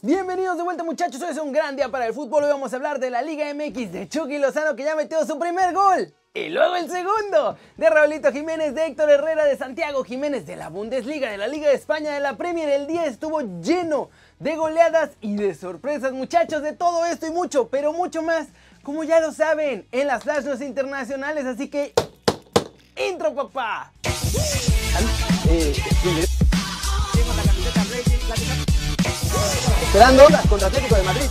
Bienvenidos de vuelta muchachos, hoy es un gran día para el fútbol, hoy vamos a hablar de la Liga MX de Chucky Lozano que ya metió su primer gol. Y luego el segundo, de Raulito Jiménez, de Héctor Herrera, de Santiago Jiménez, de la Bundesliga, de la Liga de España, de la Premier. El día estuvo lleno de goleadas y de sorpresas, muchachos, de todo esto y mucho, pero mucho más, como ya lo saben, en las flash internacionales. Así que, intro, papá. Eh, Esperando ondas contra Atlético de Madrid.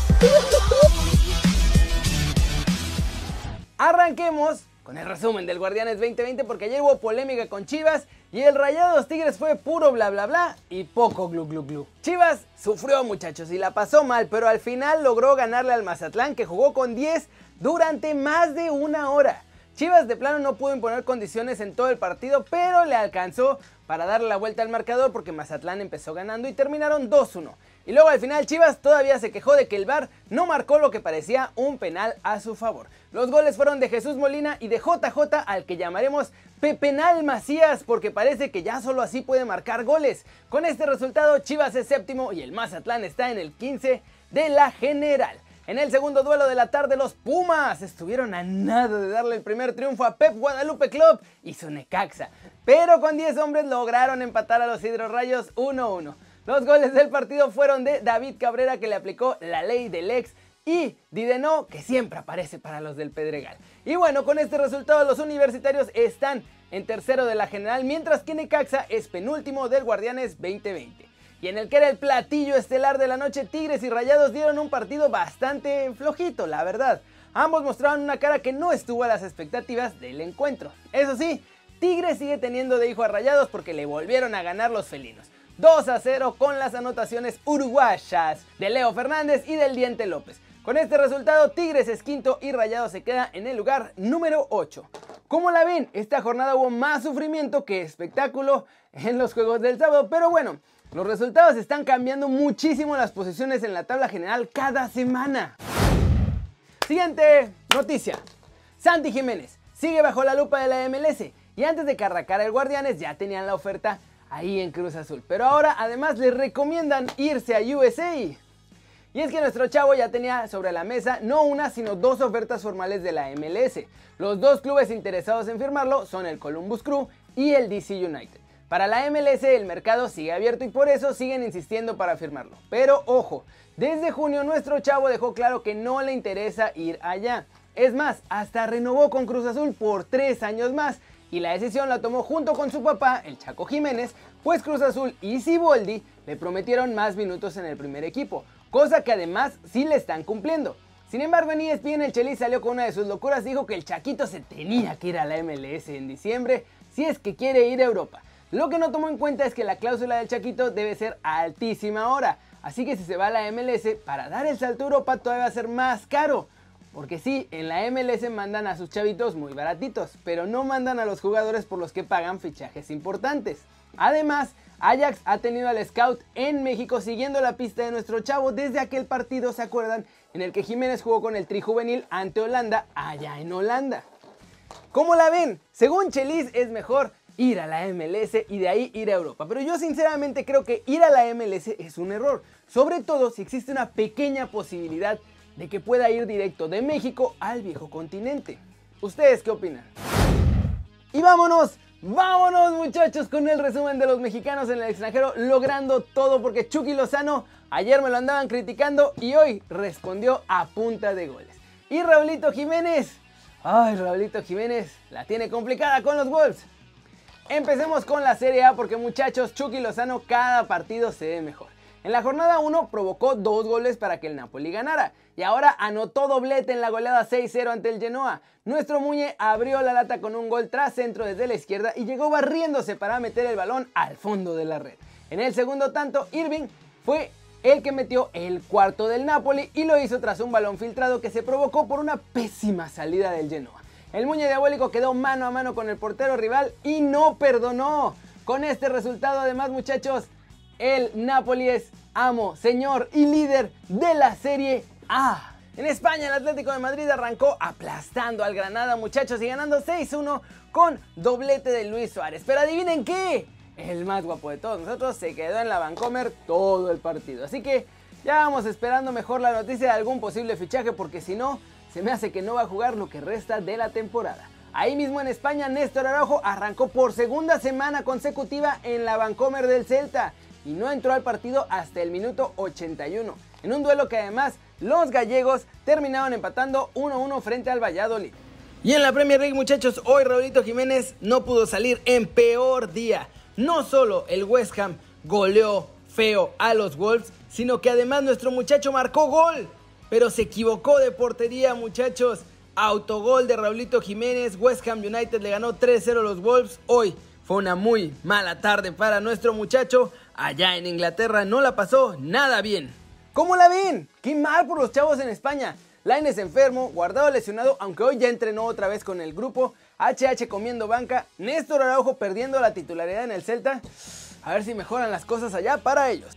Arranquemos con el resumen del Guardianes 2020 porque ayer hubo polémica con Chivas y el Rayados Tigres fue puro bla bla bla y poco glu glu glu. Chivas sufrió muchachos y la pasó mal, pero al final logró ganarle al Mazatlán que jugó con 10 durante más de una hora. Chivas de plano no pudo imponer condiciones en todo el partido, pero le alcanzó para darle la vuelta al marcador porque Mazatlán empezó ganando y terminaron 2-1. Y luego al final Chivas todavía se quejó de que el VAR no marcó lo que parecía un penal a su favor. Los goles fueron de Jesús Molina y de JJ al que llamaremos Pepenal Macías porque parece que ya solo así puede marcar goles. Con este resultado Chivas es séptimo y el Mazatlán está en el 15 de la general. En el segundo duelo de la tarde los Pumas estuvieron a nada de darle el primer triunfo a Pep Guadalupe Club y su Necaxa. Pero con 10 hombres lograron empatar a los Hidrorrayos 1-1. Los goles del partido fueron de David Cabrera que le aplicó la ley del ex y Dideno que siempre aparece para los del Pedregal. Y bueno, con este resultado los universitarios están en tercero de la general mientras que Necaxa es penúltimo del Guardianes 2020. Y en el que era el platillo estelar de la noche, Tigres y Rayados dieron un partido bastante flojito, la verdad. Ambos mostraron una cara que no estuvo a las expectativas del encuentro. Eso sí, Tigres sigue teniendo de hijo a Rayados porque le volvieron a ganar los felinos. 2 a 0 con las anotaciones uruguayas de Leo Fernández y del Diente López. Con este resultado, Tigres es quinto y Rayado se queda en el lugar número 8. Como la ven, esta jornada hubo más sufrimiento que espectáculo en los juegos del sábado, pero bueno, los resultados están cambiando muchísimo las posiciones en la tabla general cada semana. Siguiente noticia. Santi Jiménez sigue bajo la lupa de la MLS y antes de que arrancara el Guardianes ya tenían la oferta ahí en Cruz Azul. Pero ahora además les recomiendan irse a USA. Y es que nuestro chavo ya tenía sobre la mesa no una, sino dos ofertas formales de la MLS. Los dos clubes interesados en firmarlo son el Columbus Crew y el DC United. Para la MLS el mercado sigue abierto y por eso siguen insistiendo para firmarlo. Pero ojo, desde junio nuestro chavo dejó claro que no le interesa ir allá. Es más, hasta renovó con Cruz Azul por tres años más y la decisión la tomó junto con su papá, el Chaco Jiménez, pues Cruz Azul y Siboldi le prometieron más minutos en el primer equipo, cosa que además sí le están cumpliendo. Sin embargo, en ESPN el Chelis salió con una de sus locuras y dijo que el Chaquito se tenía que ir a la MLS en diciembre si es que quiere ir a Europa. Lo que no tomó en cuenta es que la cláusula del Chaquito debe ser altísima ahora, así que si se va a la MLS, para dar el salto a Europa todavía va a ser más caro. Porque sí, en la MLS mandan a sus chavitos muy baratitos, pero no mandan a los jugadores por los que pagan fichajes importantes. Además, Ajax ha tenido al scout en México siguiendo la pista de nuestro chavo desde aquel partido, ¿se acuerdan? En el que Jiménez jugó con el tri juvenil ante Holanda, allá en Holanda. ¿Cómo la ven? Según Chelis es mejor ir a la MLS y de ahí ir a Europa. Pero yo sinceramente creo que ir a la MLS es un error. Sobre todo si existe una pequeña posibilidad de que pueda ir directo de México al viejo continente. ¿Ustedes qué opinan? Y vámonos, vámonos muchachos con el resumen de los mexicanos en el extranjero logrando todo porque Chucky Lozano ayer me lo andaban criticando y hoy respondió a punta de goles. Y Raulito Jiménez, ay Raulito Jiménez, la tiene complicada con los Wolves. Empecemos con la Serie A porque muchachos, Chucky Lozano cada partido se ve mejor. En la jornada 1 provocó dos goles para que el Napoli ganara y ahora anotó doblete en la goleada 6-0 ante el Genoa. Nuestro Muñe abrió la lata con un gol tras centro desde la izquierda y llegó barriéndose para meter el balón al fondo de la red. En el segundo tanto, Irving fue el que metió el cuarto del Napoli y lo hizo tras un balón filtrado que se provocó por una pésima salida del Genoa. El Muñe Diabólico quedó mano a mano con el portero rival y no perdonó. Con este resultado además muchachos, el Napoli es amo, señor y líder de la Serie A. En España, el Atlético de Madrid arrancó aplastando al Granada, muchachos, y ganando 6-1 con doblete de Luis Suárez. Pero adivinen qué, el más guapo de todos nosotros se quedó en la Vancomer todo el partido. Así que Ya vamos esperando mejor la noticia de algún posible fichaje porque si no, se me hace que no va a jugar lo que resta de la temporada. Ahí mismo en España, Néstor Araujo arrancó por segunda semana consecutiva en la Vancomer del Celta y no entró al partido hasta el minuto 81, en un duelo que además los gallegos terminaron empatando 1-1 frente al Valladolid. Y en la Premier League, muchachos, hoy Raulito Jiménez no pudo salir en peor día. No solo el West Ham goleó feo a los Wolves, sino que además nuestro muchacho marcó gol. Pero se equivocó de portería, muchachos. Autogol de Raulito Jiménez. West Ham United le ganó 3-0 a los Wolves. Hoy fue una muy mala tarde para nuestro muchacho. Allá en Inglaterra no la pasó nada bien. ¿Cómo la ven? Qué mal por los chavos en España. Laines enfermo, Guardado lesionado, aunque hoy ya entrenó otra vez con el grupo. HH comiendo banca, Néstor Araujo perdiendo la titularidad en el Celta. A ver si mejoran las cosas allá para ellos.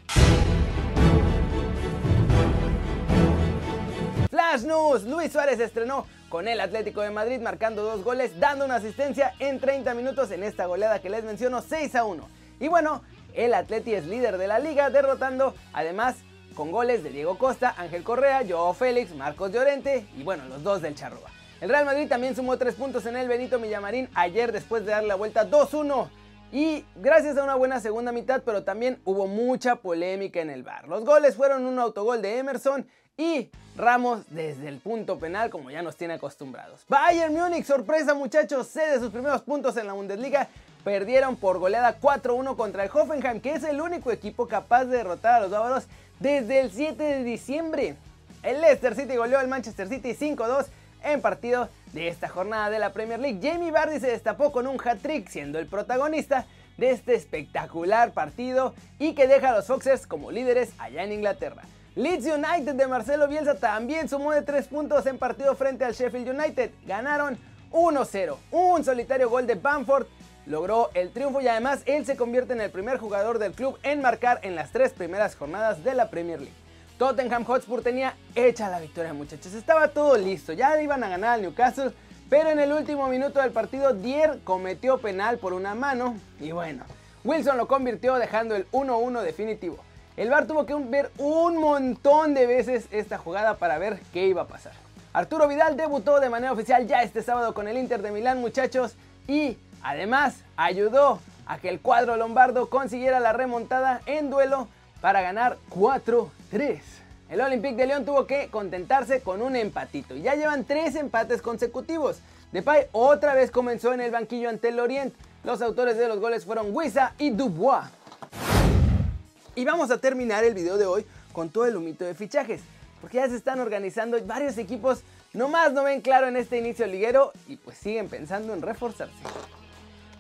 Flash News, Luis Suárez estrenó con el Atlético de Madrid marcando dos goles, dando una asistencia en 30 minutos en esta goleada que les menciono 6 a 1. Y bueno, el Atleti es líder de la liga, derrotando además con goles de Diego Costa, Ángel Correa, Joao Félix, Marcos Llorente y bueno, los dos del Charroa. El Real Madrid también sumó tres puntos en el Benito Millamarín ayer después de dar la vuelta 2-1. Y gracias a una buena segunda mitad, pero también hubo mucha polémica en el bar. Los goles fueron un autogol de Emerson y Ramos desde el punto penal como ya nos tiene acostumbrados. Bayern Múnich, sorpresa muchachos, cede sus primeros puntos en la Bundesliga. Perdieron por goleada 4-1 contra el Hoffenheim, que es el único equipo capaz de derrotar a los bávaros desde el 7 de diciembre. El Leicester City goleó al Manchester City 5-2 en partido de esta jornada de la Premier League. Jamie Vardy se destapó con un hat-trick siendo el protagonista de este espectacular partido y que deja a los Foxers como líderes allá en Inglaterra. Leeds United de Marcelo Bielsa también sumó de 3 puntos en partido frente al Sheffield United. Ganaron 1-0. Un solitario gol de Bamford logró el triunfo y además él se convierte en el primer jugador del club en marcar en las tres primeras jornadas de la Premier League. Tottenham Hotspur tenía hecha la victoria muchachos, estaba todo listo, ya iban a ganar al Newcastle, pero en el último minuto del partido Dier cometió penal por una mano y bueno, Wilson lo convirtió dejando el 1-1 definitivo. El VAR tuvo que ver un montón de veces esta jugada para ver qué iba a pasar. Arturo Vidal debutó de manera oficial ya este sábado con el Inter de Milán muchachos y Además, ayudó a que el cuadro lombardo consiguiera la remontada en duelo para ganar 4-3. El Olympique de León tuvo que contentarse con un empatito ya llevan tres empates consecutivos. Depay otra vez comenzó en el banquillo ante el Orient. Los autores de los goles fueron Huiza y Dubois. Y vamos a terminar el video de hoy con todo el humito de fichajes, porque ya se están organizando varios equipos, nomás no ven claro en este inicio liguero y pues siguen pensando en reforzarse.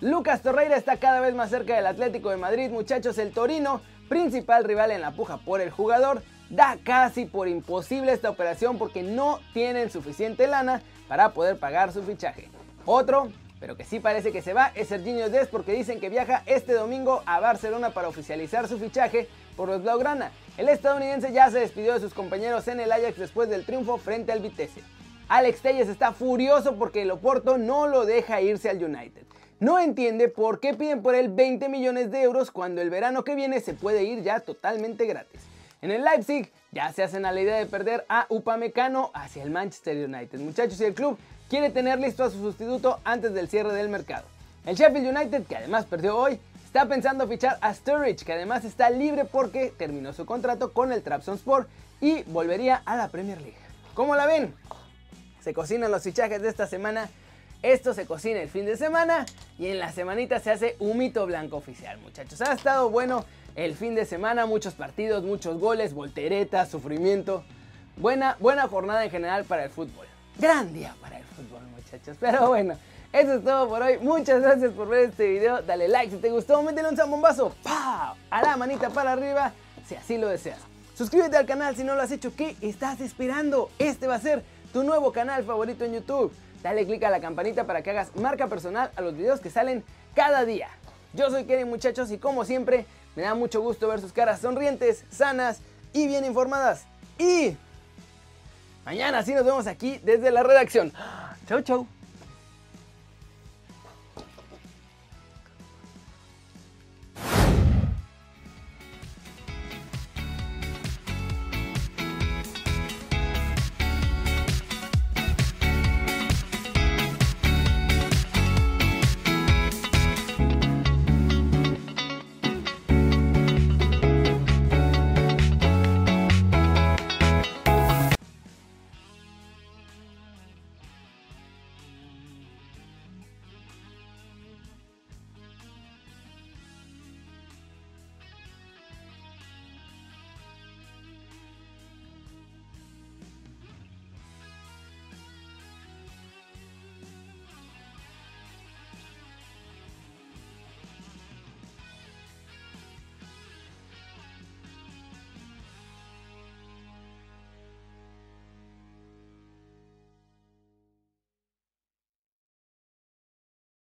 Lucas Torreira está cada vez más cerca del Atlético de Madrid, muchachos. El Torino, principal rival en la puja por el jugador, da casi por imposible esta operación porque no tienen suficiente lana para poder pagar su fichaje. Otro, pero que sí parece que se va, es Serginho Des porque dicen que viaja este domingo a Barcelona para oficializar su fichaje por los Blaugrana. El estadounidense ya se despidió de sus compañeros en el Ajax después del triunfo frente al Vitesse. Alex Telles está furioso porque el Oporto no lo deja irse al United no entiende por qué piden por él 20 millones de euros cuando el verano que viene se puede ir ya totalmente gratis. En el Leipzig ya se hacen a la idea de perder a Upamecano hacia el Manchester United. Muchachos, y el club quiere tener listo a su sustituto antes del cierre del mercado. El Sheffield United, que además perdió hoy, está pensando fichar a Sturridge, que además está libre porque terminó su contrato con el Trabzonspor y volvería a la Premier League. ¿Cómo la ven? Se cocinan los fichajes de esta semana esto se cocina el fin de semana y en la semanita se hace un mito blanco oficial, muchachos. Ha estado bueno el fin de semana, muchos partidos, muchos goles, volteretas, sufrimiento. Buena, buena jornada en general para el fútbol. Gran día para el fútbol, muchachos. Pero bueno, eso es todo por hoy. Muchas gracias por ver este video. Dale like si te gustó, métele un zambombazo. ¡Pau! A la manita para arriba si así lo deseas. Suscríbete al canal si no lo has hecho. ¿Qué estás esperando? Este va a ser tu nuevo canal favorito en YouTube dale click a la campanita para que hagas marca personal a los videos que salen cada día. Yo soy Kevin muchachos y como siempre me da mucho gusto ver sus caras sonrientes, sanas y bien informadas. Y mañana sí nos vemos aquí desde la redacción. Chau chau.